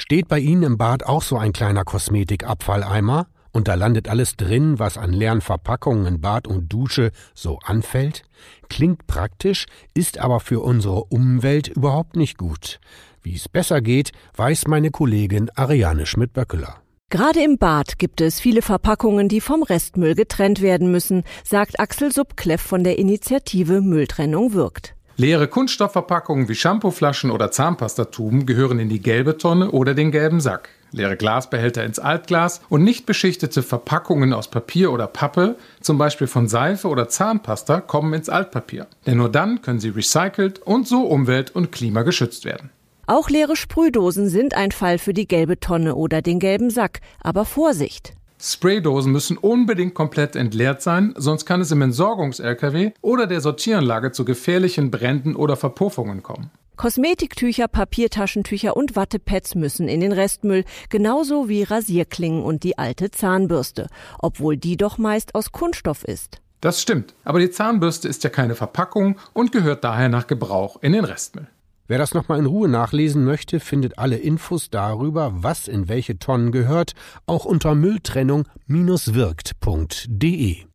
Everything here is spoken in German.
Steht bei Ihnen im Bad auch so ein kleiner Kosmetikabfalleimer? Und da landet alles drin, was an leeren Verpackungen in Bad und Dusche so anfällt? Klingt praktisch, ist aber für unsere Umwelt überhaupt nicht gut. Wie es besser geht, weiß meine Kollegin Ariane Schmidt-Böckeler. Gerade im Bad gibt es viele Verpackungen, die vom Restmüll getrennt werden müssen, sagt Axel Subkleff von der Initiative Mülltrennung wirkt. Leere Kunststoffverpackungen wie Shampooflaschen oder Zahnpastatuben gehören in die gelbe Tonne oder den gelben Sack. Leere Glasbehälter ins Altglas und nicht beschichtete Verpackungen aus Papier oder Pappe, zum Beispiel von Seife oder Zahnpasta, kommen ins Altpapier. Denn nur dann können sie recycelt und so umwelt- und klimageschützt werden. Auch leere Sprühdosen sind ein Fall für die gelbe Tonne oder den gelben Sack. Aber Vorsicht! Spraydosen müssen unbedingt komplett entleert sein, sonst kann es im Entsorgungs-LKW oder der Sortieranlage zu gefährlichen Bränden oder Verpuffungen kommen. Kosmetiktücher, Papiertaschentücher und Wattepads müssen in den Restmüll, genauso wie Rasierklingen und die alte Zahnbürste, obwohl die doch meist aus Kunststoff ist. Das stimmt, aber die Zahnbürste ist ja keine Verpackung und gehört daher nach Gebrauch in den Restmüll. Wer das nochmal in Ruhe nachlesen möchte, findet alle Infos darüber, was in welche Tonnen gehört, auch unter Mülltrennung-wirkt.de.